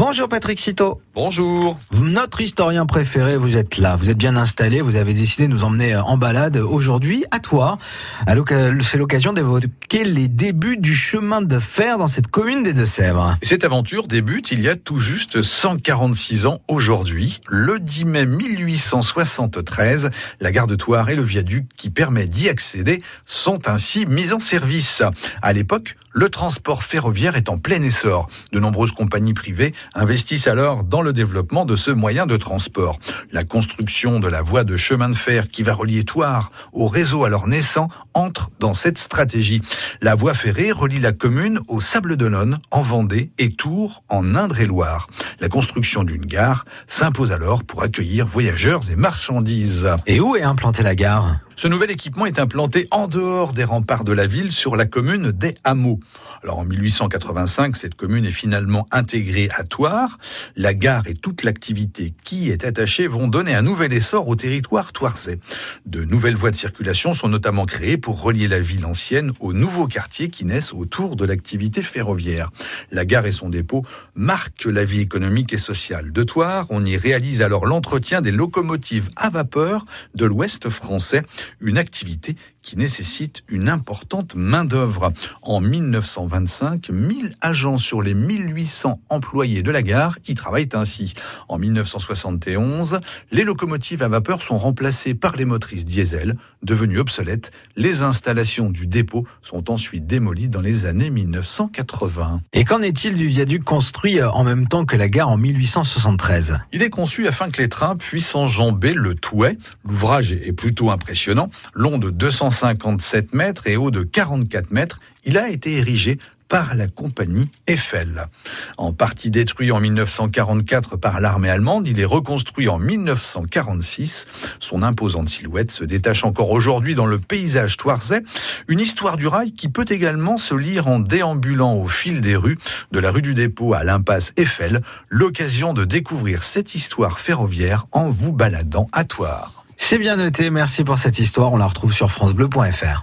Bonjour Patrick Citeau. Bonjour. Notre historien préféré, vous êtes là, vous êtes bien installé, vous avez décidé de nous emmener en balade aujourd'hui à toi. C'est l'occasion d'évoquer les débuts du chemin de fer dans cette commune des Deux-Sèvres. Cette aventure débute il y a tout juste 146 ans aujourd'hui, le 10 mai 1873. La gare de Thouars et le viaduc qui permet d'y accéder sont ainsi mis en service. À l'époque, le transport ferroviaire est en plein essor. De nombreuses compagnies privées investissent alors dans le développement de ce moyen de transport. La construction de la voie de chemin de fer qui va relier Thouars au réseau alors naissant entre dans cette stratégie. La voie ferrée relie la commune au Sable d'Olonne, en Vendée, et Tours, en Indre-et-Loire. La construction d'une gare s'impose alors pour accueillir voyageurs et marchandises. Et où est implantée la gare? Ce nouvel équipement est implanté en dehors des remparts de la ville sur la commune des Hameaux. Alors en 1885, cette commune est finalement intégrée à Toire. La gare et toute l'activité qui est attachée vont donner un nouvel essor au territoire toirsais. De nouvelles voies de circulation sont notamment créées pour relier la ville ancienne aux nouveaux quartiers qui naissent autour de l'activité ferroviaire. La gare et son dépôt marquent la vie économique et sociale de Toire. On y réalise alors l'entretien des locomotives à vapeur de l'ouest français une activité qui nécessite une importante main-d'œuvre. En 1925, 1000 agents sur les 1800 employés de la gare y travaillent ainsi. En 1971, les locomotives à vapeur sont remplacées par les motrices diesel, devenues obsolètes. Les installations du dépôt sont ensuite démolies dans les années 1980. Et qu'en est-il du viaduc construit en même temps que la gare en 1873 Il est conçu afin que les trains puissent enjamber le Touet. L'ouvrage est plutôt impressionnant. Long de 200 157 mètres et haut de 44 mètres, il a été érigé par la compagnie Eiffel. En partie détruit en 1944 par l'armée allemande, il est reconstruit en 1946. Son imposante silhouette se détache encore aujourd'hui dans le paysage toirsais. Une histoire du rail qui peut également se lire en déambulant au fil des rues, de la rue du dépôt à l'impasse Eiffel. L'occasion de découvrir cette histoire ferroviaire en vous baladant à Toire. C'est bien noté, merci pour cette histoire. On la retrouve sur FranceBleu.fr.